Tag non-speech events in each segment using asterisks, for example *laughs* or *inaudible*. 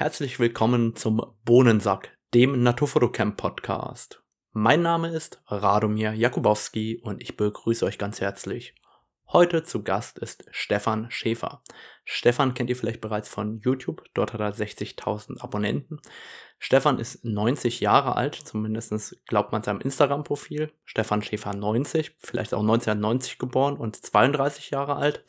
Herzlich willkommen zum Bohnensack, dem Naturfotocamp Podcast. Mein Name ist Radomir Jakubowski und ich begrüße euch ganz herzlich. Heute zu Gast ist Stefan Schäfer. Stefan kennt ihr vielleicht bereits von YouTube, dort hat er 60.000 Abonnenten. Stefan ist 90 Jahre alt, zumindest glaubt man seinem Instagram-Profil. Stefan Schäfer 90, vielleicht auch 1990 geboren und 32 Jahre alt.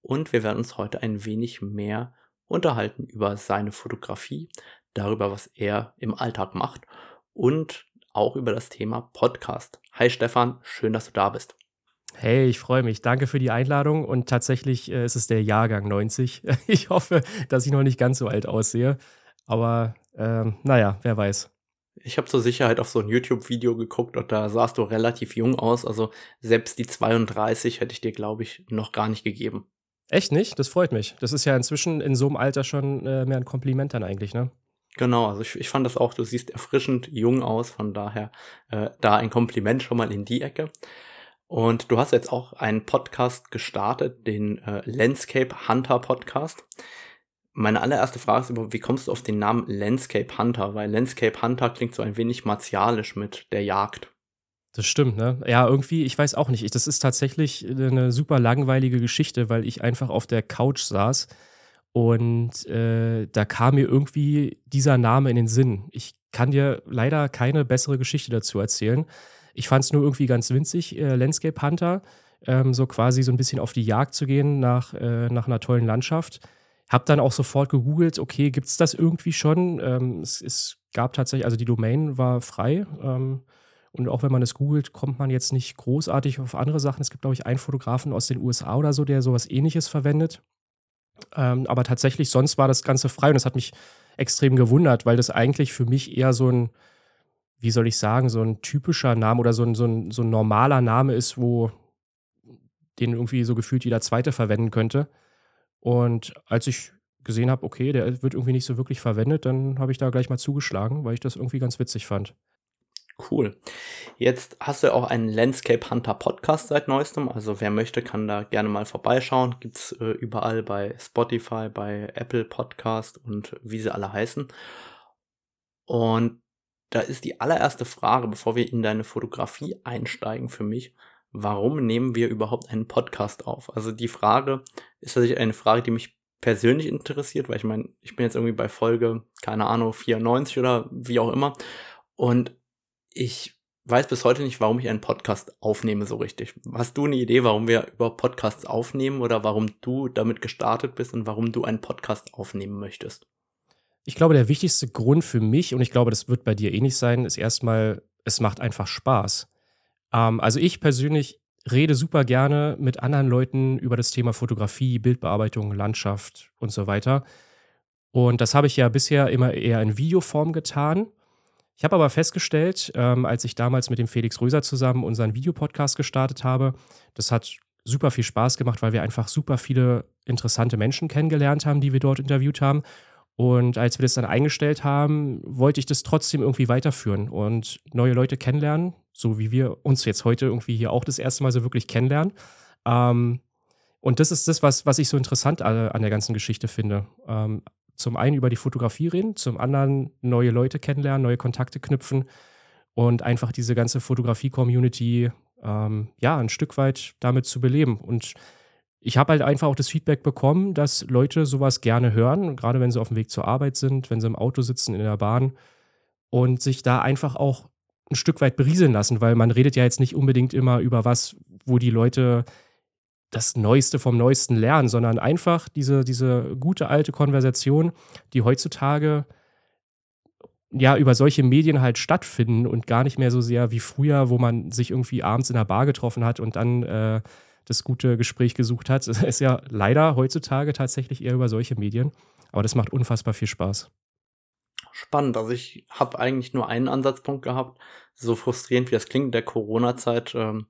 Und wir werden uns heute ein wenig mehr unterhalten über seine Fotografie, darüber, was er im Alltag macht und auch über das Thema Podcast. Hi Stefan, schön, dass du da bist. Hey, ich freue mich. Danke für die Einladung und tatsächlich äh, ist es der Jahrgang 90. *laughs* Ich hoffe, dass ich noch nicht ganz so alt aussehe, aber ähm, naja, wer weiß. Ich habe zur Sicherheit auf so ein YouTube-Video geguckt und da sahst du relativ jung aus. Also selbst die 32 hätte ich dir, glaube ich, noch gar nicht gegeben. Echt nicht? Das freut mich. Das ist ja inzwischen in so einem Alter schon äh, mehr ein Kompliment dann eigentlich, ne? Genau, also ich, ich fand das auch, du siehst erfrischend jung aus, von daher äh, da ein Kompliment schon mal in die Ecke. Und du hast jetzt auch einen Podcast gestartet, den äh, Landscape Hunter Podcast. Meine allererste Frage ist über, wie kommst du auf den Namen Landscape Hunter? Weil Landscape Hunter klingt so ein wenig martialisch mit der Jagd. Das stimmt, ne? Ja, irgendwie, ich weiß auch nicht. Das ist tatsächlich eine super langweilige Geschichte, weil ich einfach auf der Couch saß und äh, da kam mir irgendwie dieser Name in den Sinn. Ich kann dir leider keine bessere Geschichte dazu erzählen. Ich fand es nur irgendwie ganz winzig, äh, Landscape Hunter, ähm, so quasi so ein bisschen auf die Jagd zu gehen nach, äh, nach einer tollen Landschaft. Hab dann auch sofort gegoogelt, okay, gibt es das irgendwie schon? Ähm, es, es, gab tatsächlich, also die Domain war frei. Ähm, und auch wenn man es googelt, kommt man jetzt nicht großartig auf andere Sachen. Es gibt, glaube ich, einen Fotografen aus den USA oder so, der sowas ähnliches verwendet. Ähm, aber tatsächlich, sonst war das Ganze frei und das hat mich extrem gewundert, weil das eigentlich für mich eher so ein, wie soll ich sagen, so ein typischer Name oder so ein, so ein, so ein normaler Name ist, wo den irgendwie so gefühlt jeder Zweite verwenden könnte. Und als ich gesehen habe, okay, der wird irgendwie nicht so wirklich verwendet, dann habe ich da gleich mal zugeschlagen, weil ich das irgendwie ganz witzig fand. Cool. Jetzt hast du auch einen Landscape Hunter Podcast seit neuestem. Also wer möchte, kann da gerne mal vorbeischauen. Gibt's äh, überall bei Spotify, bei Apple Podcast und wie sie alle heißen. Und da ist die allererste Frage, bevor wir in deine Fotografie einsteigen für mich. Warum nehmen wir überhaupt einen Podcast auf? Also die Frage ist tatsächlich eine Frage, die mich persönlich interessiert, weil ich meine, ich bin jetzt irgendwie bei Folge, keine Ahnung, 94 oder wie auch immer. Und ich weiß bis heute nicht, warum ich einen Podcast aufnehme so richtig. Hast du eine Idee, warum wir über Podcasts aufnehmen oder warum du damit gestartet bist und warum du einen Podcast aufnehmen möchtest? Ich glaube, der wichtigste Grund für mich, und ich glaube, das wird bei dir ähnlich sein, ist erstmal, es macht einfach Spaß. Ähm, also ich persönlich rede super gerne mit anderen Leuten über das Thema Fotografie, Bildbearbeitung, Landschaft und so weiter. Und das habe ich ja bisher immer eher in Videoform getan. Ich habe aber festgestellt, ähm, als ich damals mit dem Felix Röser zusammen unseren Videopodcast gestartet habe, das hat super viel Spaß gemacht, weil wir einfach super viele interessante Menschen kennengelernt haben, die wir dort interviewt haben. Und als wir das dann eingestellt haben, wollte ich das trotzdem irgendwie weiterführen und neue Leute kennenlernen, so wie wir uns jetzt heute irgendwie hier auch das erste Mal so wirklich kennenlernen. Ähm, und das ist das, was, was ich so interessant an der ganzen Geschichte finde. Ähm, zum einen über die Fotografie reden, zum anderen neue Leute kennenlernen, neue Kontakte knüpfen und einfach diese ganze Fotografie-Community ähm, ja ein Stück weit damit zu beleben. Und ich habe halt einfach auch das Feedback bekommen, dass Leute sowas gerne hören, gerade wenn sie auf dem Weg zur Arbeit sind, wenn sie im Auto sitzen, in der Bahn und sich da einfach auch ein Stück weit berieseln lassen, weil man redet ja jetzt nicht unbedingt immer über was, wo die Leute das Neueste vom Neuesten lernen, sondern einfach diese, diese gute alte Konversation, die heutzutage ja über solche Medien halt stattfinden und gar nicht mehr so sehr wie früher, wo man sich irgendwie abends in der Bar getroffen hat und dann äh, das gute Gespräch gesucht hat. Es *laughs* ist ja leider heutzutage tatsächlich eher über solche Medien, aber das macht unfassbar viel Spaß. Spannend. Also ich habe eigentlich nur einen Ansatzpunkt gehabt, so frustrierend wie das klingt in der Corona-Zeit. Ähm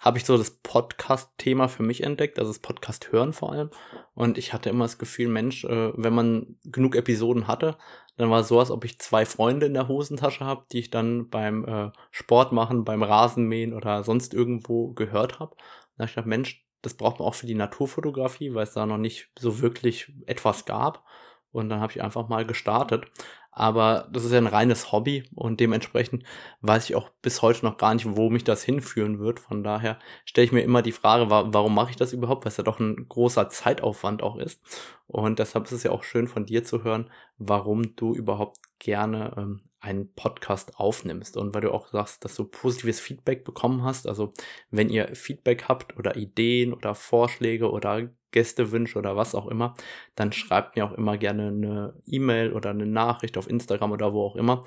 habe ich so das Podcast-Thema für mich entdeckt, also das Podcast hören vor allem. Und ich hatte immer das Gefühl, Mensch, äh, wenn man genug Episoden hatte, dann war es so, als ob ich zwei Freunde in der Hosentasche habe, die ich dann beim äh, Sport machen, beim Rasenmähen oder sonst irgendwo gehört habe. Da ich dachte, Mensch, das braucht man auch für die Naturfotografie, weil es da noch nicht so wirklich etwas gab. und dann habe ich einfach mal gestartet. Aber das ist ja ein reines Hobby und dementsprechend weiß ich auch bis heute noch gar nicht, wo mich das hinführen wird. Von daher stelle ich mir immer die Frage, warum mache ich das überhaupt, weil es ja doch ein großer Zeitaufwand auch ist. Und deshalb ist es ja auch schön von dir zu hören, warum du überhaupt gerne ähm, einen Podcast aufnimmst und weil du auch sagst, dass du positives Feedback bekommen hast. Also wenn ihr Feedback habt oder Ideen oder Vorschläge oder Gästewünsche oder was auch immer, dann schreibt mir auch immer gerne eine E-Mail oder eine Nachricht auf Instagram oder wo auch immer.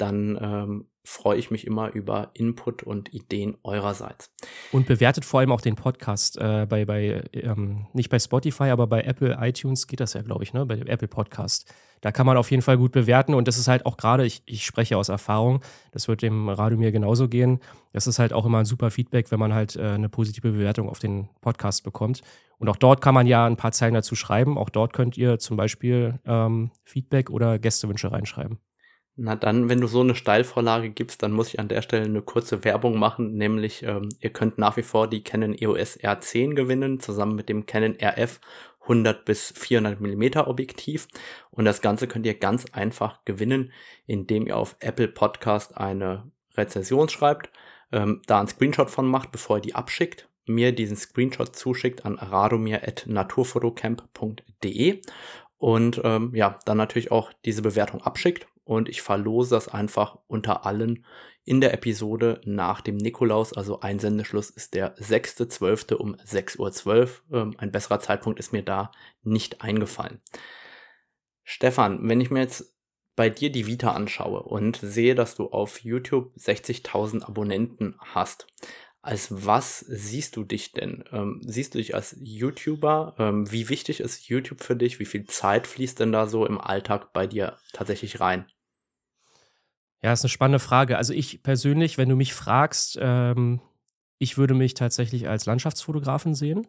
Dann ähm, freue ich mich immer über Input und Ideen eurerseits. Und bewertet vor allem auch den Podcast äh, bei, bei ähm, nicht bei Spotify, aber bei Apple iTunes geht das ja, glaube ich, ne? Bei dem Apple Podcast. Da kann man auf jeden Fall gut bewerten und das ist halt auch gerade, ich, ich spreche aus Erfahrung, das wird dem Radomir genauso gehen. Das ist halt auch immer ein super Feedback, wenn man halt äh, eine positive Bewertung auf den Podcast bekommt. Und auch dort kann man ja ein paar Zeilen dazu schreiben. Auch dort könnt ihr zum Beispiel ähm, Feedback oder Gästewünsche reinschreiben. Na dann, wenn du so eine Steilvorlage gibst, dann muss ich an der Stelle eine kurze Werbung machen, nämlich ähm, ihr könnt nach wie vor die Canon EOS R10 gewinnen, zusammen mit dem Canon RF 100 bis 400 Millimeter Objektiv. Und das Ganze könnt ihr ganz einfach gewinnen, indem ihr auf Apple Podcast eine Rezension schreibt, ähm, da einen Screenshot von macht, bevor ihr die abschickt, mir diesen Screenshot zuschickt an radomir.naturfotocamp.de und ähm, ja, dann natürlich auch diese Bewertung abschickt und ich verlose das einfach unter allen in der Episode nach dem Nikolaus. Also Einsendeschluss ist der 6.12. um 6.12 Uhr. Ähm, ein besserer Zeitpunkt ist mir da nicht eingefallen. Stefan, wenn ich mir jetzt bei dir die Vita anschaue und sehe, dass du auf YouTube 60.000 Abonnenten hast, als was siehst du dich denn? Ähm, siehst du dich als YouTuber? Ähm, wie wichtig ist YouTube für dich? Wie viel Zeit fließt denn da so im Alltag bei dir tatsächlich rein? Ja, ist eine spannende Frage. Also ich persönlich, wenn du mich fragst, ähm, ich würde mich tatsächlich als Landschaftsfotografen sehen,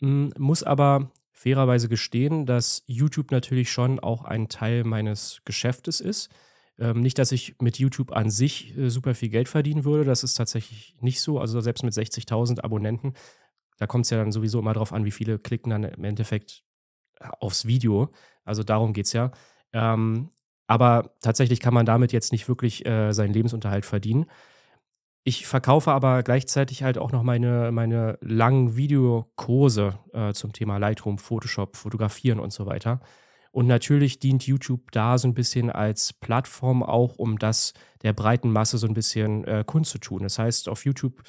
hm, muss aber fairerweise gestehen, dass YouTube natürlich schon auch ein Teil meines Geschäftes ist. Ähm, nicht, dass ich mit YouTube an sich äh, super viel Geld verdienen würde, das ist tatsächlich nicht so. Also selbst mit 60.000 Abonnenten, da kommt es ja dann sowieso immer drauf an, wie viele klicken dann im Endeffekt aufs Video. Also darum geht es ja. Ähm, aber tatsächlich kann man damit jetzt nicht wirklich äh, seinen Lebensunterhalt verdienen. Ich verkaufe aber gleichzeitig halt auch noch meine, meine langen Videokurse äh, zum Thema Lightroom, Photoshop, Fotografieren und so weiter. Und natürlich dient YouTube da so ein bisschen als Plattform auch, um das der breiten Masse so ein bisschen äh, Kunst zu tun. Das heißt, auf YouTube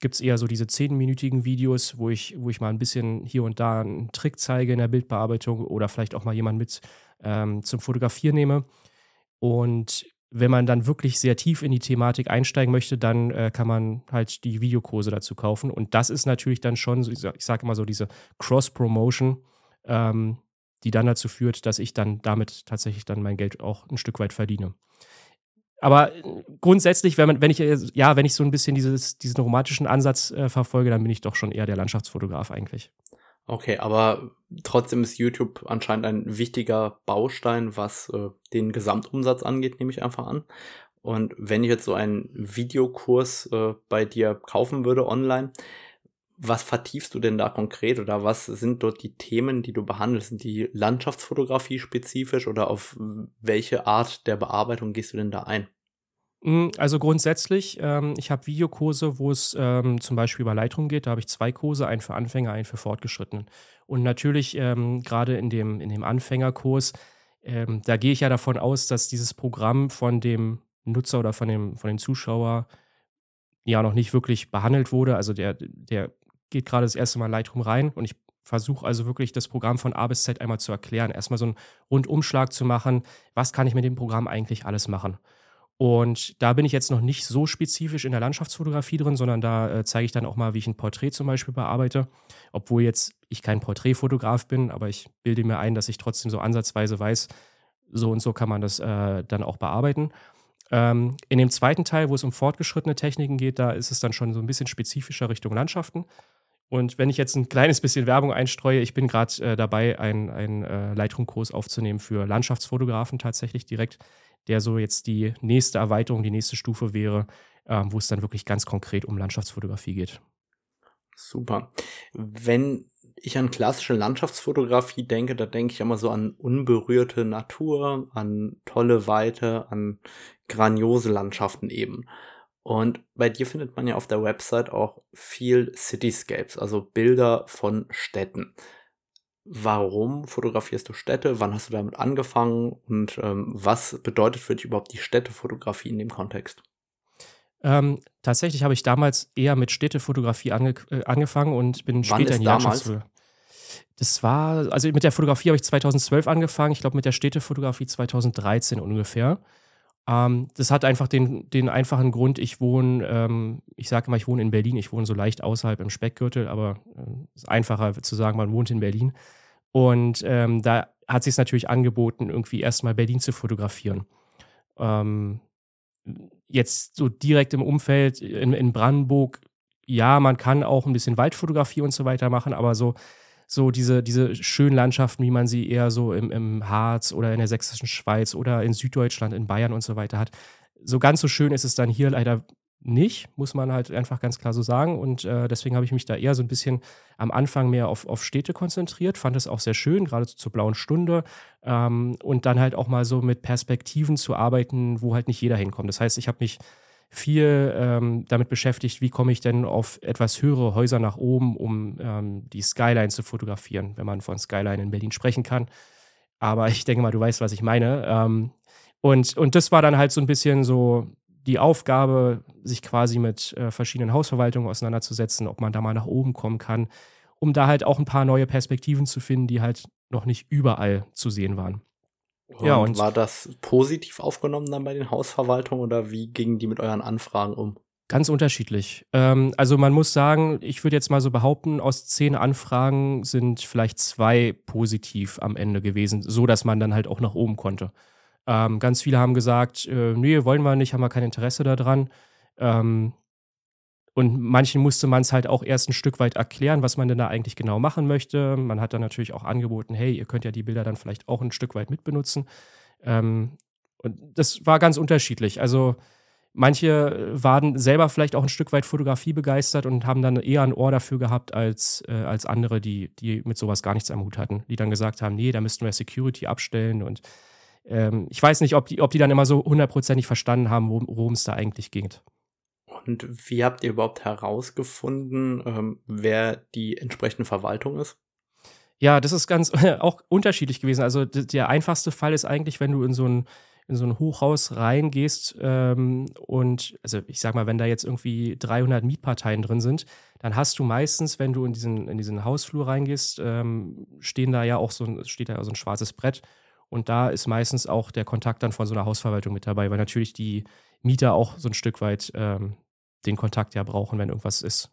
gibt es eher so diese zehnminütigen Videos, wo ich, wo ich mal ein bisschen hier und da einen Trick zeige in der Bildbearbeitung oder vielleicht auch mal jemand mit ähm, zum Fotografieren nehme. Und wenn man dann wirklich sehr tief in die Thematik einsteigen möchte, dann äh, kann man halt die Videokurse dazu kaufen. Und das ist natürlich dann schon, ich sage immer so, diese Cross-Promotion, ähm, die dann dazu führt, dass ich dann damit tatsächlich dann mein Geld auch ein Stück weit verdiene. Aber äh, grundsätzlich, wenn, man, wenn ich ja, wenn ich so ein bisschen dieses, diesen romantischen Ansatz äh, verfolge, dann bin ich doch schon eher der Landschaftsfotograf eigentlich. Okay, aber trotzdem ist YouTube anscheinend ein wichtiger Baustein, was äh, den Gesamtumsatz angeht, nehme ich einfach an. Und wenn ich jetzt so einen Videokurs äh, bei dir kaufen würde online, was vertiefst du denn da konkret oder was sind dort die Themen, die du behandelst? Sind die Landschaftsfotografie spezifisch oder auf welche Art der Bearbeitung gehst du denn da ein? Hm, also grundsätzlich, ähm, ich habe Videokurse, wo es ähm, zum Beispiel über Lightroom geht. Da habe ich zwei Kurse, einen für Anfänger, einen für Fortgeschrittenen. Und natürlich, ähm, gerade in dem, in dem Anfängerkurs, ähm, da gehe ich ja davon aus, dass dieses Programm von dem Nutzer oder von dem, von dem Zuschauer ja noch nicht wirklich behandelt wurde. Also der, der geht gerade das erste Mal Lightroom rein und ich versuche also wirklich das Programm von A bis Z einmal zu erklären. Erstmal so einen Rundumschlag zu machen, was kann ich mit dem Programm eigentlich alles machen. Und da bin ich jetzt noch nicht so spezifisch in der Landschaftsfotografie drin, sondern da äh, zeige ich dann auch mal, wie ich ein Porträt zum Beispiel bearbeite. Obwohl jetzt ich kein Porträtfotograf bin, aber ich bilde mir ein, dass ich trotzdem so ansatzweise weiß, so und so kann man das äh, dann auch bearbeiten. Ähm, in dem zweiten Teil, wo es um fortgeschrittene Techniken geht, da ist es dann schon so ein bisschen spezifischer Richtung Landschaften. Und wenn ich jetzt ein kleines bisschen Werbung einstreue, ich bin gerade äh, dabei, einen äh, Lightroom-Kurs aufzunehmen für Landschaftsfotografen tatsächlich direkt der so jetzt die nächste Erweiterung, die nächste Stufe wäre, äh, wo es dann wirklich ganz konkret um Landschaftsfotografie geht. Super. Wenn ich an klassische Landschaftsfotografie denke, da denke ich immer so an unberührte Natur, an tolle Weite, an grandiose Landschaften eben. Und bei dir findet man ja auf der Website auch viel Cityscapes, also Bilder von Städten. Warum fotografierst du Städte? Wann hast du damit angefangen? Und ähm, was bedeutet für dich überhaupt die Städtefotografie in dem Kontext? Ähm, tatsächlich habe ich damals eher mit Städtefotografie ange äh, angefangen und bin Wann später in die Landschaftsfotografie. Das war, also mit der Fotografie habe ich 2012 angefangen, ich glaube mit der Städtefotografie 2013 ungefähr. Ähm, das hat einfach den, den einfachen Grund, ich wohne, ähm, ich sage immer, ich wohne in Berlin, ich wohne so leicht außerhalb im Speckgürtel, aber es äh, ist einfacher zu sagen, man wohnt in Berlin. Und ähm, da hat sich es natürlich angeboten, irgendwie erstmal Berlin zu fotografieren. Ähm, jetzt so direkt im Umfeld in, in Brandenburg, ja, man kann auch ein bisschen Waldfotografie und so weiter machen, aber so, so diese, diese schönen Landschaften, wie man sie eher so im, im Harz oder in der sächsischen Schweiz oder in Süddeutschland, in Bayern und so weiter hat. So ganz so schön ist es dann hier leider nicht, muss man halt einfach ganz klar so sagen. Und äh, deswegen habe ich mich da eher so ein bisschen am Anfang mehr auf, auf Städte konzentriert, fand es auch sehr schön, gerade zur blauen Stunde. Ähm, und dann halt auch mal so mit Perspektiven zu arbeiten, wo halt nicht jeder hinkommt. Das heißt, ich habe mich viel ähm, damit beschäftigt, wie komme ich denn auf etwas höhere Häuser nach oben, um ähm, die Skyline zu fotografieren, wenn man von Skyline in Berlin sprechen kann. Aber ich denke mal, du weißt, was ich meine. Ähm, und, und das war dann halt so ein bisschen so die Aufgabe, sich quasi mit äh, verschiedenen Hausverwaltungen auseinanderzusetzen, ob man da mal nach oben kommen kann, um da halt auch ein paar neue Perspektiven zu finden, die halt noch nicht überall zu sehen waren. Und ja, und war das positiv aufgenommen dann bei den Hausverwaltungen oder wie gingen die mit euren Anfragen um? Ganz unterschiedlich. Ähm, also man muss sagen, ich würde jetzt mal so behaupten, aus zehn Anfragen sind vielleicht zwei positiv am Ende gewesen, so dass man dann halt auch nach oben konnte. Ähm, ganz viele haben gesagt, äh, nee, wollen wir nicht, haben wir kein Interesse daran. Ähm, und manchen musste man es halt auch erst ein Stück weit erklären, was man denn da eigentlich genau machen möchte. Man hat dann natürlich auch angeboten, hey, ihr könnt ja die Bilder dann vielleicht auch ein Stück weit mitbenutzen. Ähm, und das war ganz unterschiedlich. Also manche waren selber vielleicht auch ein Stück weit Fotografie begeistert und haben dann eher ein Ohr dafür gehabt als, äh, als andere, die, die mit sowas gar nichts am Hut hatten, die dann gesagt haben, nee, da müssten wir Security abstellen und ähm, ich weiß nicht, ob die, ob die dann immer so hundertprozentig verstanden haben, worum es da eigentlich ging. Und wie habt ihr überhaupt herausgefunden, ähm, wer die entsprechende Verwaltung ist? Ja, das ist ganz *laughs* auch unterschiedlich gewesen. Also der einfachste Fall ist eigentlich, wenn du in so ein in so ein Hochhaus reingehst ähm, und, also ich sag mal, wenn da jetzt irgendwie 300 Mietparteien drin sind, dann hast du meistens, wenn du in diesen, in diesen Hausflur reingehst, ähm, stehen da ja auch so ein, steht da so ein schwarzes Brett und da ist meistens auch der Kontakt dann von so einer Hausverwaltung mit dabei, weil natürlich die Mieter auch so ein Stück weit ähm, den Kontakt ja brauchen, wenn irgendwas ist.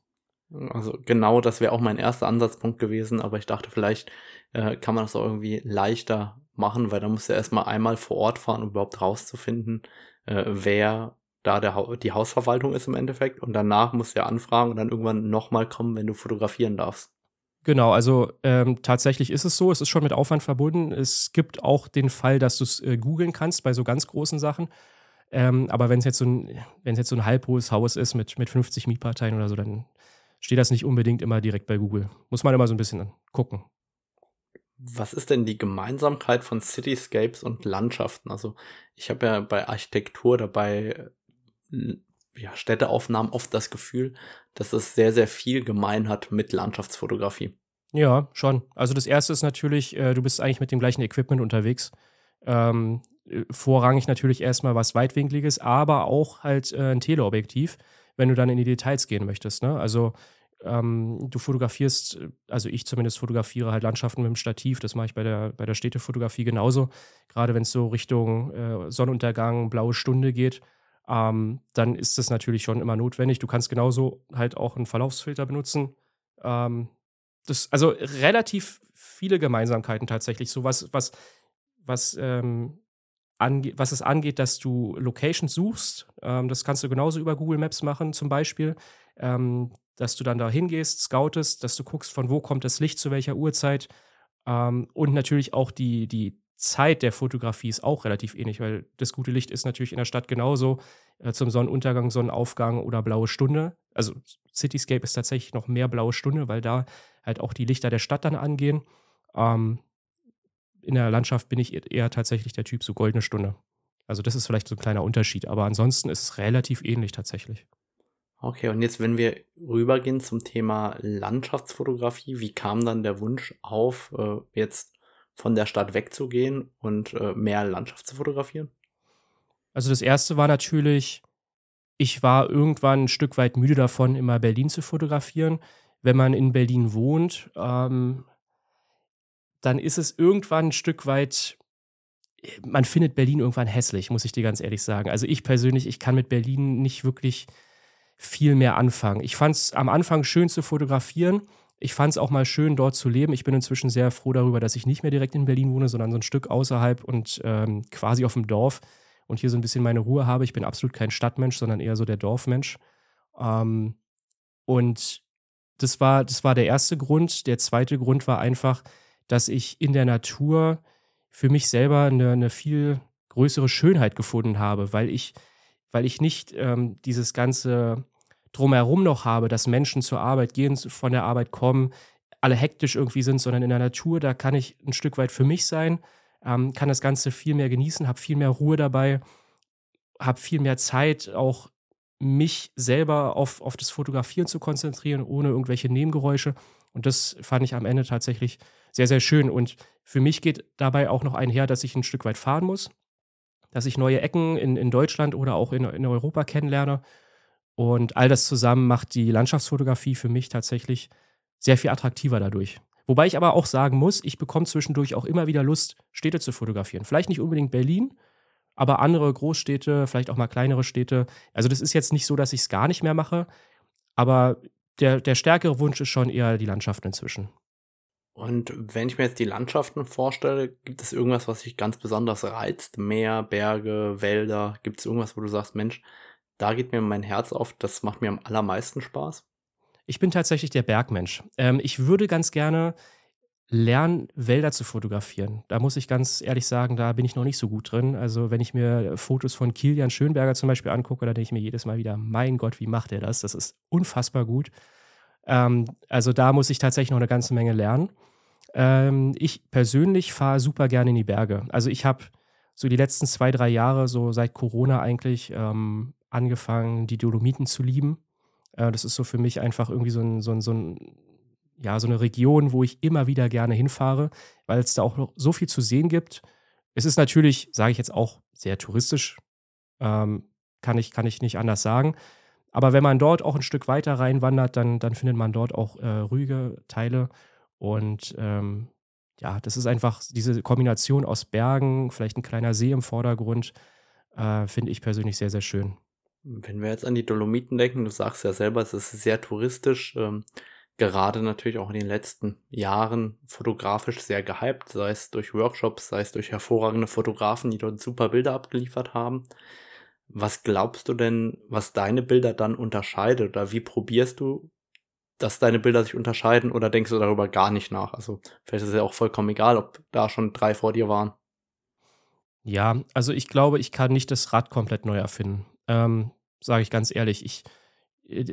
Also genau, das wäre auch mein erster Ansatzpunkt gewesen, aber ich dachte, vielleicht äh, kann man das auch irgendwie leichter machen, weil da muss ja erstmal einmal vor Ort fahren, um überhaupt rauszufinden, äh, wer da der ha die Hausverwaltung ist im Endeffekt. Und danach musst du ja anfragen und dann irgendwann nochmal kommen, wenn du fotografieren darfst. Genau, also ähm, tatsächlich ist es so, es ist schon mit Aufwand verbunden. Es gibt auch den Fall, dass du es äh, googeln kannst bei so ganz großen Sachen. Ähm, aber wenn es jetzt, so ein, jetzt so ein halbhohes Haus ist mit, mit 50 Mietparteien oder so, dann steht das nicht unbedingt immer direkt bei Google. Muss man immer so ein bisschen gucken. Was ist denn die Gemeinsamkeit von Cityscapes und Landschaften? Also ich habe ja bei Architektur dabei ja, Städteaufnahmen oft das Gefühl, dass es sehr, sehr viel gemein hat mit Landschaftsfotografie. Ja, schon. Also das erste ist natürlich, äh, du bist eigentlich mit dem gleichen Equipment unterwegs. Ähm, äh, vorrangig natürlich erstmal was Weitwinkliges, aber auch halt äh, ein Teleobjektiv, wenn du dann in die Details gehen möchtest. Ne? Also ähm, du fotografierst, also ich zumindest fotografiere halt Landschaften mit dem Stativ, das mache ich bei der, bei der Städtefotografie genauso. Gerade wenn es so Richtung äh, Sonnenuntergang, blaue Stunde geht, ähm, dann ist das natürlich schon immer notwendig. Du kannst genauso halt auch einen Verlaufsfilter benutzen. Ähm, das, also relativ viele Gemeinsamkeiten tatsächlich. So was, was, was, ähm, ange was es angeht, dass du Locations suchst. Ähm, das kannst du genauso über Google Maps machen, zum Beispiel. Ähm, dass du dann da hingehst, scoutest, dass du guckst, von wo kommt das Licht zu welcher Uhrzeit. Ähm, und natürlich auch die, die Zeit der Fotografie ist auch relativ ähnlich, weil das gute Licht ist natürlich in der Stadt genauso äh, zum Sonnenuntergang, Sonnenaufgang oder blaue Stunde. Also Cityscape ist tatsächlich noch mehr blaue Stunde, weil da halt auch die Lichter der Stadt dann angehen. Ähm, in der Landschaft bin ich eher tatsächlich der Typ so goldene Stunde. Also das ist vielleicht so ein kleiner Unterschied, aber ansonsten ist es relativ ähnlich tatsächlich. Okay, und jetzt, wenn wir rübergehen zum Thema Landschaftsfotografie, wie kam dann der Wunsch auf, äh, jetzt von der Stadt wegzugehen und äh, mehr Landschaft zu fotografieren? Also das erste war natürlich, ich war irgendwann ein Stück weit müde davon, immer Berlin zu fotografieren. Wenn man in Berlin wohnt, ähm, dann ist es irgendwann ein Stück weit, man findet Berlin irgendwann hässlich, muss ich dir ganz ehrlich sagen. Also ich persönlich, ich kann mit Berlin nicht wirklich viel mehr anfangen. Ich fand es am Anfang schön zu fotografieren. Ich fand es auch mal schön, dort zu leben. Ich bin inzwischen sehr froh darüber, dass ich nicht mehr direkt in Berlin wohne, sondern so ein Stück außerhalb und ähm, quasi auf dem Dorf und hier so ein bisschen meine Ruhe habe. Ich bin absolut kein Stadtmensch, sondern eher so der Dorfmensch. Ähm, und das war, das war der erste Grund. Der zweite Grund war einfach, dass ich in der Natur für mich selber eine, eine viel größere Schönheit gefunden habe, weil ich, weil ich nicht ähm, dieses ganze drumherum noch habe, dass Menschen zur Arbeit gehen, von der Arbeit kommen, alle hektisch irgendwie sind, sondern in der Natur, da kann ich ein Stück weit für mich sein, ähm, kann das Ganze viel mehr genießen, habe viel mehr Ruhe dabei, habe viel mehr Zeit, auch mich selber auf, auf das Fotografieren zu konzentrieren, ohne irgendwelche Nebengeräusche. Und das fand ich am Ende tatsächlich sehr, sehr schön. Und für mich geht dabei auch noch einher, dass ich ein Stück weit fahren muss, dass ich neue Ecken in, in Deutschland oder auch in, in Europa kennenlerne. Und all das zusammen macht die Landschaftsfotografie für mich tatsächlich sehr viel attraktiver dadurch. Wobei ich aber auch sagen muss, ich bekomme zwischendurch auch immer wieder Lust, Städte zu fotografieren. Vielleicht nicht unbedingt Berlin, aber andere Großstädte, vielleicht auch mal kleinere Städte. Also das ist jetzt nicht so, dass ich es gar nicht mehr mache, aber der, der stärkere Wunsch ist schon eher die Landschaften inzwischen. Und wenn ich mir jetzt die Landschaften vorstelle, gibt es irgendwas, was dich ganz besonders reizt? Meer, Berge, Wälder? Gibt es irgendwas, wo du sagst, Mensch, da geht mir mein Herz auf, das macht mir am allermeisten Spaß? Ich bin tatsächlich der Bergmensch. Ähm, ich würde ganz gerne lernen, Wälder zu fotografieren. Da muss ich ganz ehrlich sagen, da bin ich noch nicht so gut drin. Also wenn ich mir Fotos von Kilian Schönberger zum Beispiel angucke, dann denke ich mir jedes Mal wieder, mein Gott, wie macht er das? Das ist unfassbar gut. Ähm, also da muss ich tatsächlich noch eine ganze Menge lernen. Ähm, ich persönlich fahre super gerne in die Berge. Also ich habe so die letzten zwei, drei Jahre, so seit Corona eigentlich, ähm, angefangen, die Dolomiten zu lieben. Äh, das ist so für mich einfach irgendwie so ein, so ein, so ein ja, so eine Region, wo ich immer wieder gerne hinfahre, weil es da auch noch so viel zu sehen gibt. Es ist natürlich, sage ich jetzt auch, sehr touristisch. Ähm, kann, ich, kann ich nicht anders sagen. Aber wenn man dort auch ein Stück weiter reinwandert, dann, dann findet man dort auch äh, ruhige Teile. Und ähm, ja, das ist einfach diese Kombination aus Bergen, vielleicht ein kleiner See im Vordergrund, äh, finde ich persönlich sehr, sehr schön. Wenn wir jetzt an die Dolomiten denken, du sagst ja selber, es ist sehr touristisch, ähm, gerade natürlich auch in den letzten Jahren fotografisch sehr gehypt, sei es durch Workshops, sei es durch hervorragende Fotografen, die dort super Bilder abgeliefert haben. Was glaubst du denn, was deine Bilder dann unterscheidet oder wie probierst du dass deine Bilder sich unterscheiden oder denkst du darüber gar nicht nach? Also vielleicht ist es ja auch vollkommen egal, ob da schon drei vor dir waren. Ja, also ich glaube, ich kann nicht das Rad komplett neu erfinden. Ähm, Sage ich ganz ehrlich. Ich,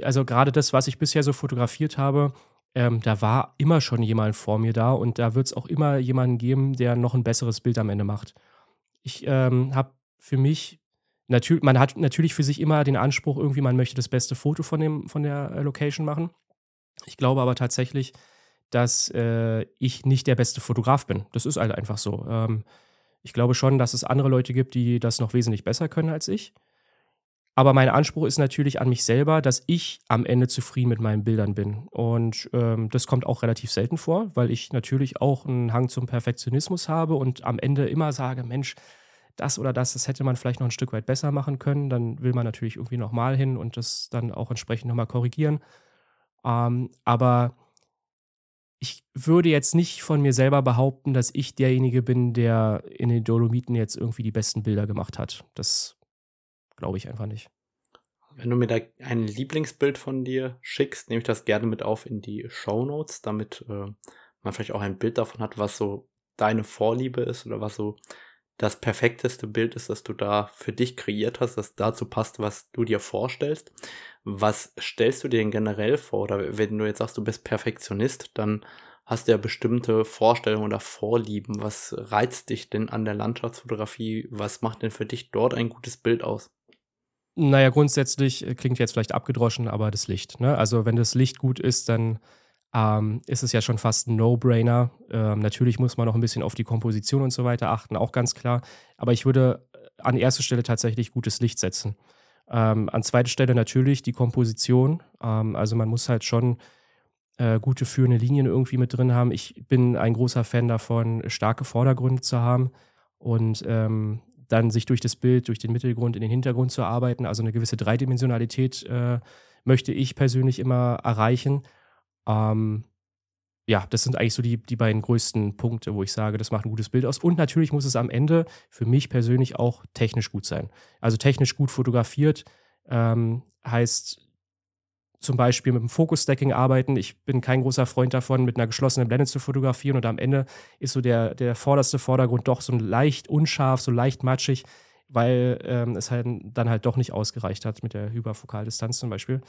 also gerade das, was ich bisher so fotografiert habe, ähm, da war immer schon jemand vor mir da und da wird es auch immer jemanden geben, der noch ein besseres Bild am Ende macht. Ich ähm, habe für mich natürlich, man hat natürlich für sich immer den Anspruch, irgendwie, man möchte das beste Foto von, dem, von der äh, Location machen. Ich glaube aber tatsächlich, dass äh, ich nicht der beste Fotograf bin. Das ist halt einfach so. Ähm, ich glaube schon, dass es andere Leute gibt, die das noch wesentlich besser können als ich. Aber mein Anspruch ist natürlich an mich selber, dass ich am Ende zufrieden mit meinen Bildern bin. Und ähm, das kommt auch relativ selten vor, weil ich natürlich auch einen Hang zum Perfektionismus habe und am Ende immer sage, Mensch, das oder das, das hätte man vielleicht noch ein Stück weit besser machen können. Dann will man natürlich irgendwie nochmal hin und das dann auch entsprechend nochmal korrigieren. Ähm, aber ich würde jetzt nicht von mir selber behaupten, dass ich derjenige bin, der in den Dolomiten jetzt irgendwie die besten Bilder gemacht hat. Das glaube ich einfach nicht. Wenn du mir da ein Lieblingsbild von dir schickst, nehme ich das gerne mit auf in die Show Notes, damit äh, man vielleicht auch ein Bild davon hat, was so deine Vorliebe ist oder was so das perfekteste Bild ist, das du da für dich kreiert hast, das dazu passt, was du dir vorstellst. Was stellst du dir denn generell vor? Oder wenn du jetzt sagst, du bist Perfektionist, dann hast du ja bestimmte Vorstellungen oder Vorlieben. Was reizt dich denn an der Landschaftsfotografie? Was macht denn für dich dort ein gutes Bild aus? Naja, grundsätzlich äh, klingt jetzt vielleicht abgedroschen, aber das Licht. Ne? Also wenn das Licht gut ist, dann ähm, ist es ja schon fast ein No-Brainer. Ähm, natürlich muss man noch ein bisschen auf die Komposition und so weiter achten, auch ganz klar. Aber ich würde äh, an erster Stelle tatsächlich gutes Licht setzen. Ähm, an zweiter Stelle natürlich die Komposition. Ähm, also man muss halt schon äh, gute führende Linien irgendwie mit drin haben. Ich bin ein großer Fan davon, starke Vordergründe zu haben und ähm, dann sich durch das Bild, durch den Mittelgrund in den Hintergrund zu arbeiten. Also eine gewisse Dreidimensionalität äh, möchte ich persönlich immer erreichen. Ähm, ja, das sind eigentlich so die, die beiden größten Punkte, wo ich sage, das macht ein gutes Bild aus. Und natürlich muss es am Ende für mich persönlich auch technisch gut sein. Also technisch gut fotografiert ähm, heißt zum Beispiel mit dem Focus-Stacking arbeiten. Ich bin kein großer Freund davon, mit einer geschlossenen Blende zu fotografieren und am Ende ist so der, der vorderste Vordergrund doch so leicht unscharf, so leicht matschig, weil ähm, es halt dann halt doch nicht ausgereicht hat mit der Hyperfokaldistanz zum Beispiel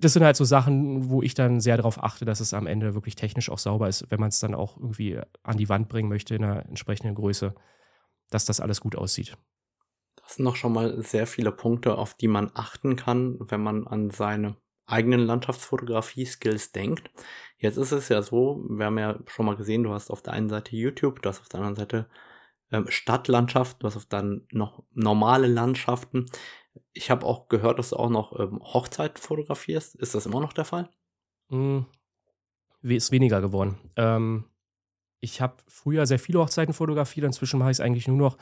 das sind halt so Sachen, wo ich dann sehr darauf achte, dass es am Ende wirklich technisch auch sauber ist, wenn man es dann auch irgendwie an die Wand bringen möchte in einer entsprechenden Größe, dass das alles gut aussieht. Das sind noch schon mal sehr viele Punkte, auf die man achten kann, wenn man an seine eigenen Landschaftsfotografie-Skills denkt. Jetzt ist es ja so, wir haben ja schon mal gesehen, du hast auf der einen Seite YouTube, du hast auf der anderen Seite ähm, Stadtlandschaft, du hast auf dann noch normale Landschaften. Ich habe auch gehört, dass du auch noch ähm, Hochzeit fotografierst. Ist das immer noch der Fall? Mm, ist weniger geworden. Ähm, ich habe früher sehr viele Hochzeiten fotografiert, inzwischen mache ich es eigentlich nur noch,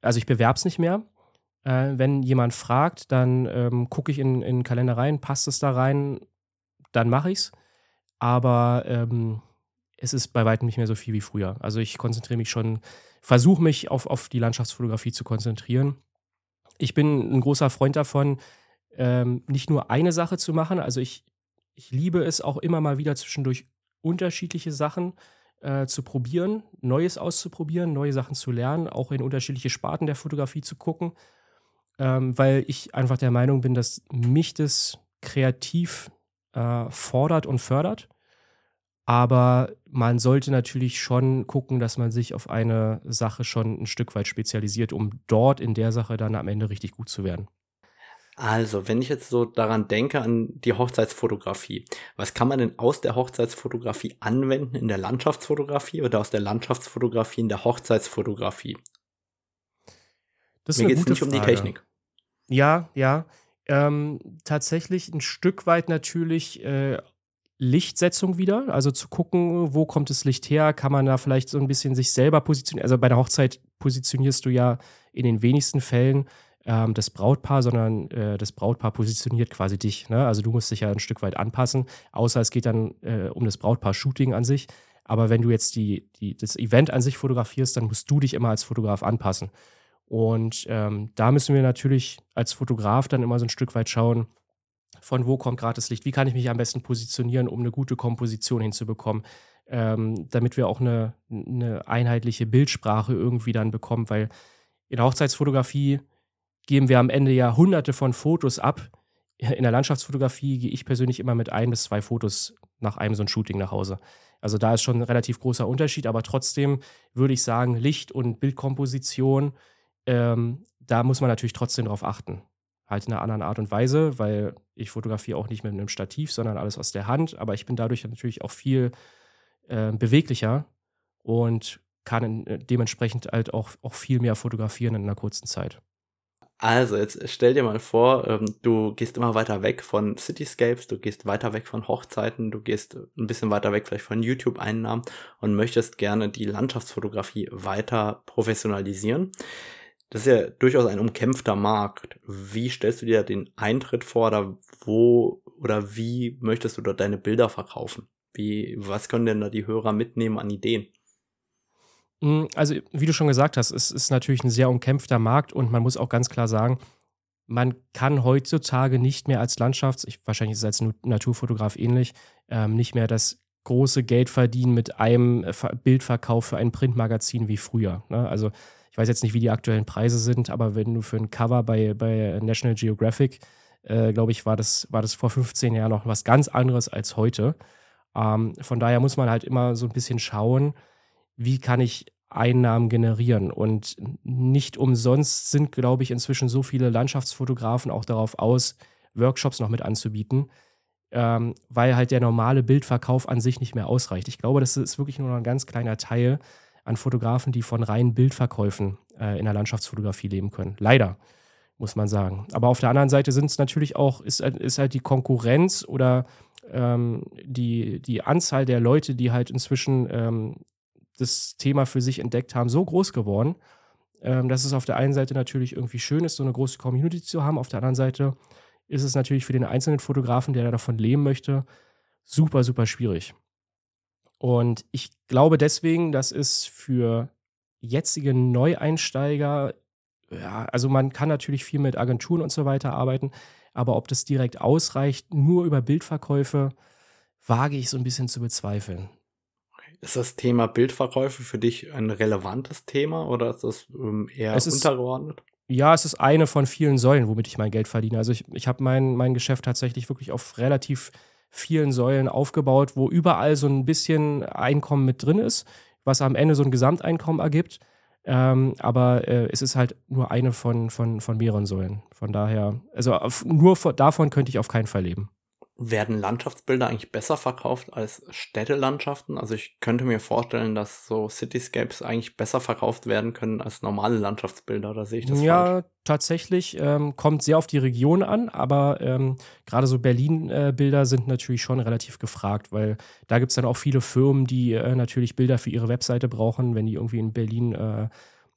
also ich bewerbe es nicht mehr. Äh, wenn jemand fragt, dann ähm, gucke ich in, in den Kalender rein, passt es da rein, dann mache ich es. Aber ähm, es ist bei weitem nicht mehr so viel wie früher. Also ich konzentriere mich schon, versuche mich auf, auf die Landschaftsfotografie zu konzentrieren ich bin ein großer Freund davon, ähm, nicht nur eine Sache zu machen. Also ich, ich liebe es auch immer mal wieder zwischendurch unterschiedliche Sachen äh, zu probieren, Neues auszuprobieren, neue Sachen zu lernen, auch in unterschiedliche Sparten der Fotografie zu gucken, ähm, weil ich einfach der Meinung bin, dass mich das kreativ äh, fordert und fördert. Aber man sollte natürlich schon gucken, dass man sich auf eine Sache schon ein Stück weit spezialisiert, um dort in der Sache dann am Ende richtig gut zu werden. Also, wenn ich jetzt so daran denke, an die Hochzeitsfotografie, was kann man denn aus der Hochzeitsfotografie anwenden in der Landschaftsfotografie oder aus der Landschaftsfotografie in der Hochzeitsfotografie? Das ist Mir geht es nicht Frage. um die Technik. Ja, ja. Ähm, tatsächlich ein Stück weit natürlich äh, Lichtsetzung wieder, also zu gucken, wo kommt das Licht her, kann man da vielleicht so ein bisschen sich selber positionieren. Also bei der Hochzeit positionierst du ja in den wenigsten Fällen ähm, das Brautpaar, sondern äh, das Brautpaar positioniert quasi dich. Ne? Also du musst dich ja ein Stück weit anpassen, außer es geht dann äh, um das Brautpaar-Shooting an sich. Aber wenn du jetzt die, die, das Event an sich fotografierst, dann musst du dich immer als Fotograf anpassen. Und ähm, da müssen wir natürlich als Fotograf dann immer so ein Stück weit schauen, von wo kommt gerade das Licht, wie kann ich mich am besten positionieren, um eine gute Komposition hinzubekommen, ähm, damit wir auch eine, eine einheitliche Bildsprache irgendwie dann bekommen, weil in der Hochzeitsfotografie geben wir am Ende ja hunderte von Fotos ab. In der Landschaftsfotografie gehe ich persönlich immer mit ein bis zwei Fotos nach einem so ein Shooting nach Hause. Also da ist schon ein relativ großer Unterschied, aber trotzdem würde ich sagen, Licht und Bildkomposition, ähm, da muss man natürlich trotzdem drauf achten halt in einer anderen Art und Weise, weil ich fotografiere auch nicht mit einem Stativ, sondern alles aus der Hand. Aber ich bin dadurch natürlich auch viel äh, beweglicher und kann äh, dementsprechend halt auch, auch viel mehr fotografieren in einer kurzen Zeit. Also, jetzt stell dir mal vor, ähm, du gehst immer weiter weg von Cityscapes, du gehst weiter weg von Hochzeiten, du gehst ein bisschen weiter weg vielleicht von YouTube-Einnahmen und möchtest gerne die Landschaftsfotografie weiter professionalisieren. Das ist ja durchaus ein umkämpfter Markt. Wie stellst du dir den Eintritt vor oder wo oder wie möchtest du dort deine Bilder verkaufen? Wie, was können denn da die Hörer mitnehmen an Ideen? Mm, also, wie du schon gesagt hast, es ist natürlich ein sehr umkämpfter Markt und man muss auch ganz klar sagen, man kann heutzutage nicht mehr als Landschafts-, ich, wahrscheinlich ist es als Naturfotograf ähnlich, ähm, nicht mehr das große Geld verdienen mit einem äh, Bildverkauf für ein Printmagazin wie früher. Ne? Also weiß jetzt nicht, wie die aktuellen Preise sind, aber wenn du für ein Cover bei, bei National Geographic, äh, glaube ich, war das, war das vor 15 Jahren noch was ganz anderes als heute. Ähm, von daher muss man halt immer so ein bisschen schauen, wie kann ich Einnahmen generieren. Und nicht umsonst sind, glaube ich, inzwischen so viele Landschaftsfotografen auch darauf aus, Workshops noch mit anzubieten, ähm, weil halt der normale Bildverkauf an sich nicht mehr ausreicht. Ich glaube, das ist wirklich nur noch ein ganz kleiner Teil an Fotografen, die von reinen Bildverkäufen äh, in der Landschaftsfotografie leben können. Leider, muss man sagen. Aber auf der anderen Seite sind es natürlich auch, ist, ist halt die Konkurrenz oder ähm, die, die Anzahl der Leute, die halt inzwischen ähm, das Thema für sich entdeckt haben, so groß geworden, ähm, dass es auf der einen Seite natürlich irgendwie schön ist, so eine große Community zu haben. Auf der anderen Seite ist es natürlich für den einzelnen Fotografen, der davon leben möchte, super, super schwierig. Und ich glaube deswegen, dass es für jetzige Neueinsteiger, ja, also man kann natürlich viel mit Agenturen und so weiter arbeiten, aber ob das direkt ausreicht, nur über Bildverkäufe, wage ich so ein bisschen zu bezweifeln. Ist das Thema Bildverkäufe für dich ein relevantes Thema oder ist das ähm, eher es untergeordnet? ja, es ist eine von vielen Säulen, womit ich mein Geld verdiene. Also ich, ich habe mein, mein Geschäft tatsächlich wirklich auf relativ vielen Säulen aufgebaut, wo überall so ein bisschen Einkommen mit drin ist, was am Ende so ein Gesamteinkommen ergibt. Ähm, aber äh, es ist halt nur eine von, von, von mehreren Säulen. Von daher, also auf, nur von, davon könnte ich auf keinen Fall leben. Werden Landschaftsbilder eigentlich besser verkauft als Städtelandschaften? Also ich könnte mir vorstellen, dass so Cityscapes eigentlich besser verkauft werden können als normale Landschaftsbilder, oder sehe ich das ja, falsch? Ja, tatsächlich. Ähm, kommt sehr auf die Region an, aber ähm, gerade so Berlin-Bilder äh, sind natürlich schon relativ gefragt, weil da gibt es dann auch viele Firmen, die äh, natürlich Bilder für ihre Webseite brauchen, wenn die irgendwie in Berlin äh,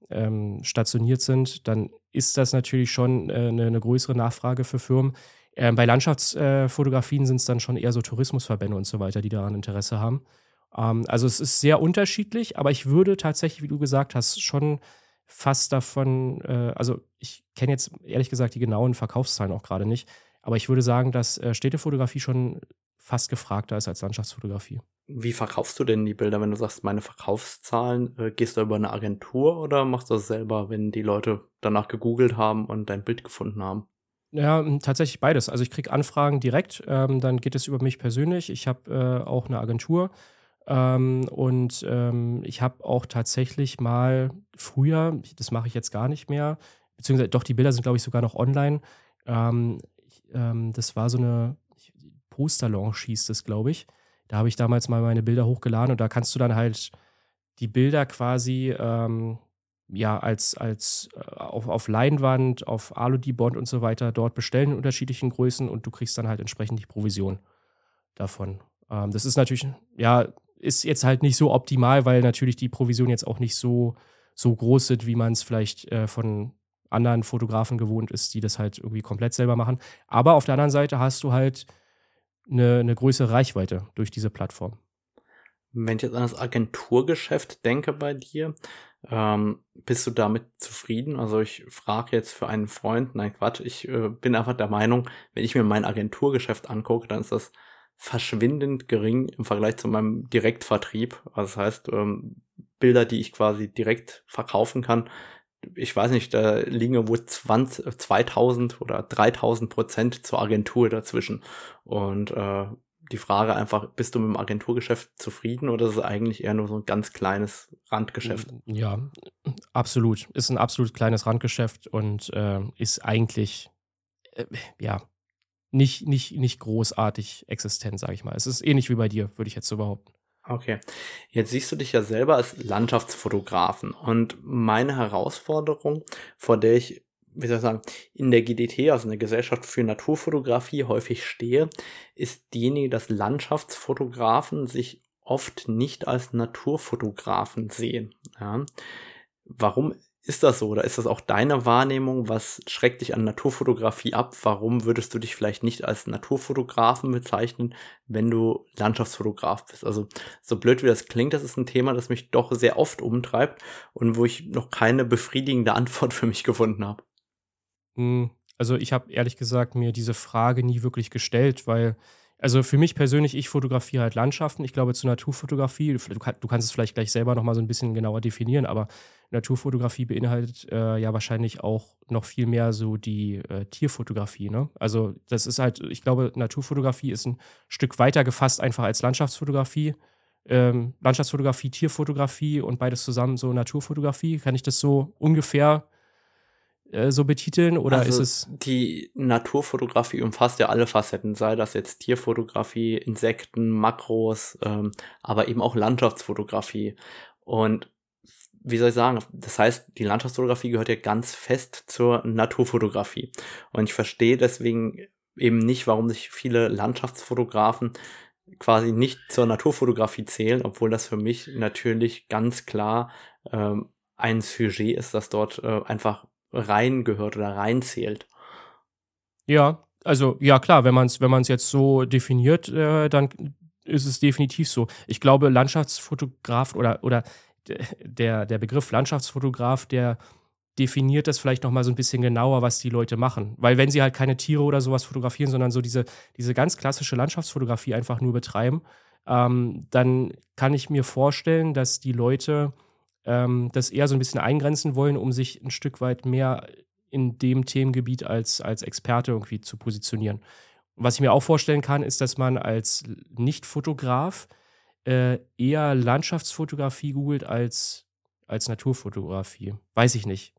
ähm, stationiert sind, dann ist das natürlich schon eine, äh, eine größere Nachfrage für Firmen. Ähm, bei Landschaftsfotografien äh, sind es dann schon eher so Tourismusverbände und so weiter, die daran Interesse haben. Ähm, also es ist sehr unterschiedlich, aber ich würde tatsächlich, wie du gesagt hast, schon fast davon, äh, also ich kenne jetzt ehrlich gesagt die genauen Verkaufszahlen auch gerade nicht, aber ich würde sagen, dass äh, Städtefotografie schon fast gefragter ist als Landschaftsfotografie. Wie verkaufst du denn die Bilder, wenn du sagst, meine Verkaufszahlen? Äh, gehst du über eine Agentur oder machst du das selber, wenn die Leute danach gegoogelt haben und dein Bild gefunden haben? Ja, tatsächlich beides. Also ich kriege Anfragen direkt, ähm, dann geht es über mich persönlich. Ich habe äh, auch eine Agentur ähm, und ähm, ich habe auch tatsächlich mal früher, das mache ich jetzt gar nicht mehr, beziehungsweise doch, die Bilder sind, glaube ich, sogar noch online. Ähm, ich, ähm, das war so eine Poster-Launch, hieß das, glaube ich. Da habe ich damals mal meine Bilder hochgeladen und da kannst du dann halt die Bilder quasi ähm, ja, als, als äh, auf, auf Leinwand, auf Alu-Dibond und so weiter dort bestellen in unterschiedlichen Größen und du kriegst dann halt entsprechend die Provision davon. Ähm, das ist natürlich, ja, ist jetzt halt nicht so optimal, weil natürlich die Provision jetzt auch nicht so, so groß sind, wie man es vielleicht äh, von anderen Fotografen gewohnt ist, die das halt irgendwie komplett selber machen. Aber auf der anderen Seite hast du halt eine, eine größere Reichweite durch diese Plattform. Wenn ich jetzt an das Agenturgeschäft denke bei dir, ähm, bist du damit zufrieden? Also ich frage jetzt für einen Freund, nein Quatsch, ich äh, bin einfach der Meinung, wenn ich mir mein Agenturgeschäft angucke, dann ist das verschwindend gering im Vergleich zu meinem Direktvertrieb. Also das heißt, ähm, Bilder, die ich quasi direkt verkaufen kann, ich weiß nicht, da liegen wohl 20, 2000 oder 3000 Prozent zur Agentur dazwischen. Und äh, die Frage einfach, bist du mit dem Agenturgeschäft zufrieden oder ist es eigentlich eher nur so ein ganz kleines Randgeschäft? Ja, absolut. Ist ein absolut kleines Randgeschäft und äh, ist eigentlich, äh, ja, nicht, nicht, nicht großartig existent, sage ich mal. Es ist ähnlich wie bei dir, würde ich jetzt so behaupten. Okay. Jetzt siehst du dich ja selber als Landschaftsfotografen und meine Herausforderung, vor der ich wie soll ich sagen, in der GDT, also in der Gesellschaft für Naturfotografie, häufig stehe, ist diejenige, dass Landschaftsfotografen sich oft nicht als Naturfotografen sehen. Ja. Warum ist das so? Oder ist das auch deine Wahrnehmung? Was schreckt dich an Naturfotografie ab? Warum würdest du dich vielleicht nicht als Naturfotografen bezeichnen, wenn du Landschaftsfotograf bist? Also, so blöd wie das klingt, das ist ein Thema, das mich doch sehr oft umtreibt und wo ich noch keine befriedigende Antwort *laughs* für mich gefunden habe. Hm, also ich habe ehrlich gesagt mir diese Frage nie wirklich gestellt, weil Also für mich persönlich, ich fotografiere halt Landschaften. Ich glaube, zur Naturfotografie, du, du kannst es vielleicht gleich selber nochmal so ein bisschen genauer definieren, aber Naturfotografie beinhaltet äh, ja wahrscheinlich auch noch viel mehr so die äh, Tierfotografie. Ne? Also das ist halt, ich glaube, Naturfotografie ist ein Stück weiter gefasst einfach als Landschaftsfotografie. Ähm, Landschaftsfotografie, Tierfotografie und beides zusammen so Naturfotografie. Kann ich das so ungefähr äh, so betiteln oder also ist es. Die Naturfotografie umfasst ja alle Facetten, sei das jetzt Tierfotografie, Insekten, Makros, ähm, aber eben auch Landschaftsfotografie. Und wie soll ich sagen, das heißt, die Landschaftsfotografie gehört ja ganz fest zur Naturfotografie. Und ich verstehe deswegen eben nicht, warum sich viele Landschaftsfotografen quasi nicht zur Naturfotografie zählen, obwohl das für mich natürlich ganz klar ähm, ein Sujet ist, das dort äh, einfach rein gehört oder reinzählt. Ja, also ja klar, wenn man es wenn jetzt so definiert, äh, dann ist es definitiv so. Ich glaube, Landschaftsfotograf oder, oder der, der Begriff Landschaftsfotograf, der definiert das vielleicht noch mal so ein bisschen genauer, was die Leute machen. Weil wenn sie halt keine Tiere oder sowas fotografieren, sondern so diese, diese ganz klassische Landschaftsfotografie einfach nur betreiben, ähm, dann kann ich mir vorstellen, dass die Leute ähm, das eher so ein bisschen eingrenzen wollen, um sich ein Stück weit mehr in dem Themengebiet als, als Experte irgendwie zu positionieren. Was ich mir auch vorstellen kann, ist, dass man als Nicht-Fotograf äh, eher Landschaftsfotografie googelt als, als Naturfotografie. Weiß ich nicht.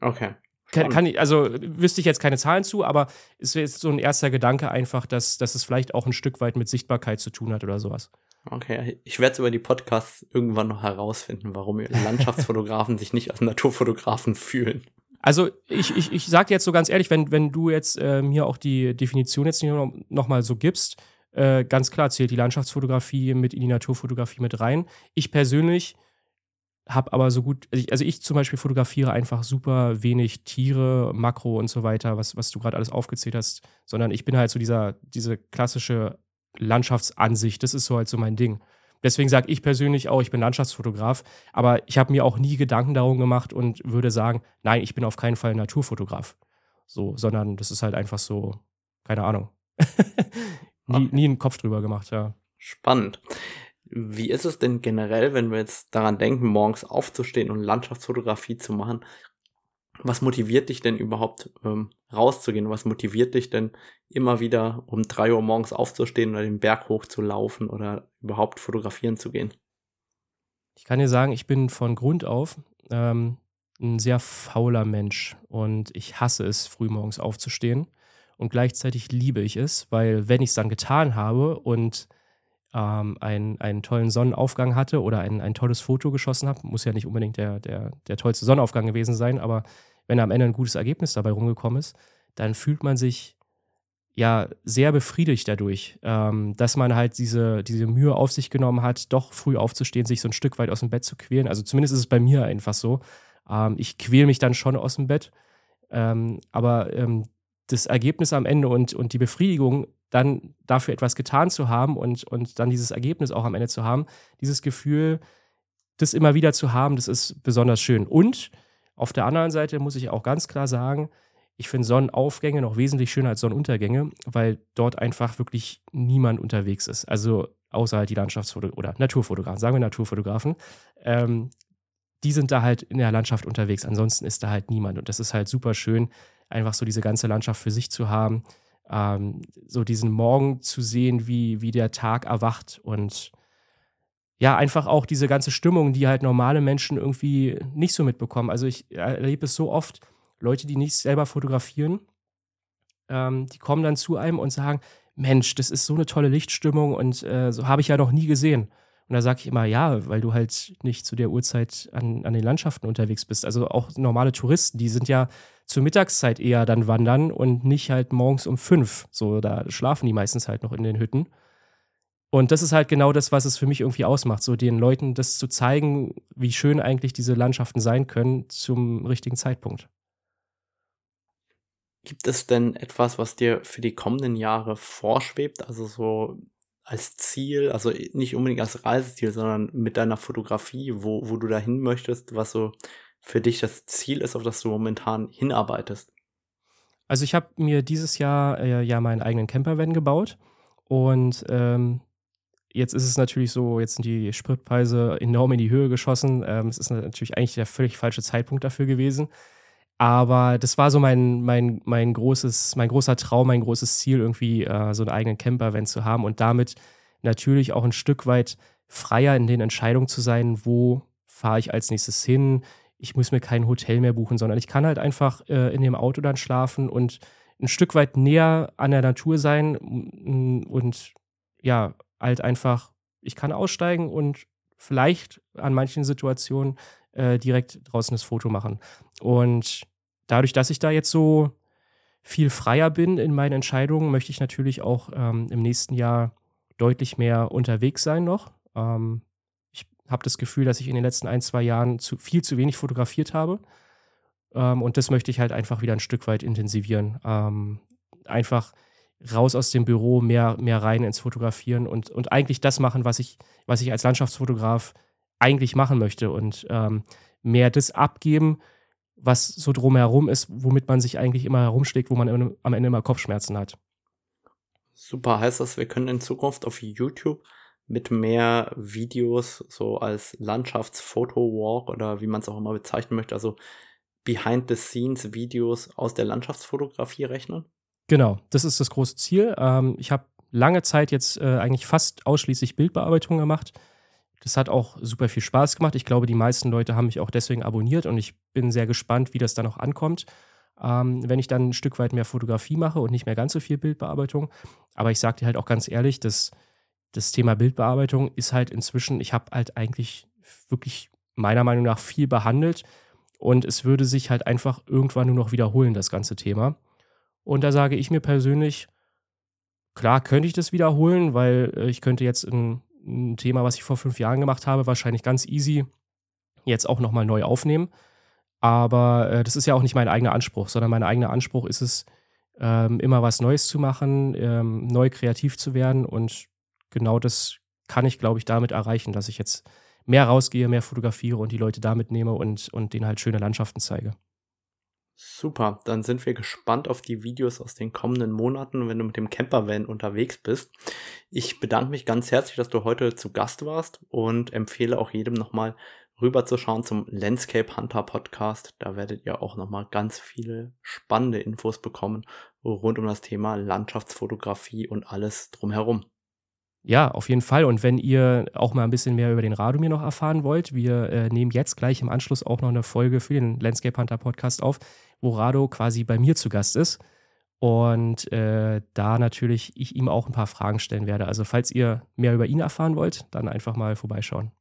Okay. Kann, kann, ich, also wüsste ich jetzt keine Zahlen zu, aber es wäre jetzt so ein erster Gedanke einfach, dass, dass es vielleicht auch ein Stück weit mit Sichtbarkeit zu tun hat oder sowas. Okay, ich werde es über die Podcasts irgendwann noch herausfinden, warum Landschaftsfotografen *laughs* sich nicht als Naturfotografen fühlen. Also ich, ich, ich sage jetzt so ganz ehrlich, wenn, wenn du jetzt äh, mir auch die Definition jetzt noch, noch mal so gibst, äh, ganz klar zählt die Landschaftsfotografie mit in die Naturfotografie mit rein. Ich persönlich habe aber so gut, also ich, also ich, zum Beispiel fotografiere einfach super wenig Tiere, Makro und so weiter, was, was du gerade alles aufgezählt hast, sondern ich bin halt so dieser, diese klassische Landschaftsansicht. Das ist so halt so mein Ding. Deswegen sage ich persönlich auch, ich bin Landschaftsfotograf, aber ich habe mir auch nie Gedanken darum gemacht und würde sagen, nein, ich bin auf keinen Fall Naturfotograf. So, sondern das ist halt einfach so, keine Ahnung. *laughs* nie, okay. nie einen Kopf drüber gemacht, ja. Spannend. Wie ist es denn generell, wenn wir jetzt daran denken, morgens aufzustehen und Landschaftsfotografie zu machen? Was motiviert dich denn überhaupt ähm, rauszugehen? Was motiviert dich denn immer wieder um drei Uhr morgens aufzustehen oder den Berg hoch zu laufen oder überhaupt fotografieren zu gehen? Ich kann dir sagen, ich bin von Grund auf ähm, ein sehr fauler Mensch und ich hasse es, frühmorgens aufzustehen. Und gleichzeitig liebe ich es, weil wenn ich es dann getan habe und ähm, einen, einen tollen Sonnenaufgang hatte oder ein, ein tolles Foto geschossen habe, muss ja nicht unbedingt der, der, der tollste Sonnenaufgang gewesen sein, aber wenn am Ende ein gutes Ergebnis dabei rumgekommen ist, dann fühlt man sich ja sehr befriedigt dadurch, ähm, dass man halt diese, diese Mühe auf sich genommen hat, doch früh aufzustehen, sich so ein Stück weit aus dem Bett zu quälen. Also zumindest ist es bei mir einfach so. Ähm, ich quäle mich dann schon aus dem Bett. Ähm, aber ähm, das Ergebnis am Ende und, und die Befriedigung dann dafür etwas getan zu haben und, und dann dieses Ergebnis auch am Ende zu haben, dieses Gefühl, das immer wieder zu haben, das ist besonders schön. Und auf der anderen Seite muss ich auch ganz klar sagen, ich finde Sonnenaufgänge noch wesentlich schöner als Sonnenuntergänge, weil dort einfach wirklich niemand unterwegs ist. Also außer halt die Landschaftsfotografen oder Naturfotografen, sagen wir Naturfotografen. Ähm, die sind da halt in der Landschaft unterwegs. Ansonsten ist da halt niemand. Und das ist halt super schön, einfach so diese ganze Landschaft für sich zu haben ähm, so diesen Morgen zu sehen, wie, wie der Tag erwacht und ja, einfach auch diese ganze Stimmung, die halt normale Menschen irgendwie nicht so mitbekommen. Also ich erlebe es so oft, Leute, die nicht selber fotografieren, ähm, die kommen dann zu einem und sagen, Mensch, das ist so eine tolle Lichtstimmung und äh, so habe ich ja noch nie gesehen. Und da sage ich immer, ja, weil du halt nicht zu der Uhrzeit an, an den Landschaften unterwegs bist. Also auch normale Touristen, die sind ja zur Mittagszeit eher dann wandern und nicht halt morgens um fünf. So, da schlafen die meistens halt noch in den Hütten. Und das ist halt genau das, was es für mich irgendwie ausmacht, so den Leuten das zu zeigen, wie schön eigentlich diese Landschaften sein können zum richtigen Zeitpunkt. Gibt es denn etwas, was dir für die kommenden Jahre vorschwebt? Also so als Ziel, also nicht unbedingt als Reiseziel, sondern mit deiner Fotografie, wo, wo du dahin möchtest, was so für dich das Ziel ist, auf das du momentan hinarbeitest? Also ich habe mir dieses Jahr äh, ja meinen eigenen Campervan gebaut Und ähm, jetzt ist es natürlich so, jetzt sind die Spritpreise enorm in die Höhe geschossen. Ähm, es ist natürlich eigentlich der völlig falsche Zeitpunkt dafür gewesen. Aber das war so mein, mein, mein, großes, mein großer Traum, mein großes Ziel, irgendwie äh, so einen eigenen Camper-Van zu haben und damit natürlich auch ein Stück weit freier in den Entscheidungen zu sein, wo fahre ich als nächstes hin. Ich muss mir kein Hotel mehr buchen, sondern ich kann halt einfach äh, in dem Auto dann schlafen und ein Stück weit näher an der Natur sein und ja, halt einfach, ich kann aussteigen und vielleicht an manchen Situationen äh, direkt draußen das Foto machen. Und dadurch, dass ich da jetzt so viel freier bin in meinen Entscheidungen, möchte ich natürlich auch ähm, im nächsten Jahr deutlich mehr unterwegs sein noch. Ähm, ich habe das Gefühl, dass ich in den letzten ein, zwei Jahren zu, viel zu wenig fotografiert habe. Ähm, und das möchte ich halt einfach wieder ein Stück weit intensivieren. Ähm, einfach raus aus dem Büro, mehr, mehr rein ins Fotografieren und, und eigentlich das machen, was ich, was ich als Landschaftsfotograf eigentlich machen möchte und ähm, mehr das abgeben, was so drumherum ist, womit man sich eigentlich immer herumschlägt, wo man am Ende immer Kopfschmerzen hat. Super, heißt das, wir können in Zukunft auf YouTube mit mehr Videos, so als Landschaftsfoto-Walk oder wie man es auch immer bezeichnen möchte, also Behind-the-Scenes-Videos aus der Landschaftsfotografie rechnen? Genau, das ist das große Ziel. Ähm, ich habe lange Zeit jetzt äh, eigentlich fast ausschließlich Bildbearbeitung gemacht. Das hat auch super viel Spaß gemacht. Ich glaube, die meisten Leute haben mich auch deswegen abonniert und ich bin sehr gespannt, wie das dann auch ankommt, ähm, wenn ich dann ein Stück weit mehr Fotografie mache und nicht mehr ganz so viel Bildbearbeitung. Aber ich sage dir halt auch ganz ehrlich, dass das Thema Bildbearbeitung ist halt inzwischen, ich habe halt eigentlich wirklich meiner Meinung nach viel behandelt und es würde sich halt einfach irgendwann nur noch wiederholen, das ganze Thema. Und da sage ich mir persönlich, klar könnte ich das wiederholen, weil äh, ich könnte jetzt ein, ein, Thema, was ich vor fünf Jahren gemacht habe, wahrscheinlich ganz easy jetzt auch nochmal neu aufnehmen. Aber äh, das ist ja auch nicht mein eigener Anspruch, sondern mein eigener Anspruch ist es, ähm, immer was Neues zu machen, ähm, neu kreativ zu werden. Und genau das kann ich, glaube ich, damit erreichen, dass ich jetzt mehr rausgehe, mehr fotografiere und die Leute damit nehme und, und denen halt schöne Landschaften zeige. Super, dann sind wir gespannt auf die Videos aus den kommenden Monaten, wenn du mit dem Campervan unterwegs bist. Ich bedanke mich ganz herzlich, dass du heute zu Gast warst und empfehle auch jedem nochmal rüberzuschauen zum Landscape Hunter Podcast. Da werdet ihr auch nochmal ganz viele spannende Infos bekommen rund um das Thema Landschaftsfotografie und alles drumherum. Ja, auf jeden Fall. Und wenn ihr auch mal ein bisschen mehr über den Radomir noch erfahren wollt, wir äh, nehmen jetzt gleich im Anschluss auch noch eine Folge für den Landscape Hunter Podcast auf, wo Rado quasi bei mir zu Gast ist. Und äh, da natürlich ich ihm auch ein paar Fragen stellen werde. Also falls ihr mehr über ihn erfahren wollt, dann einfach mal vorbeischauen.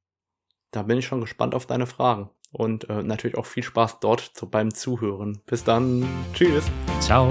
Da bin ich schon gespannt auf deine Fragen. Und äh, natürlich auch viel Spaß dort zu, beim Zuhören. Bis dann. Tschüss. Ciao.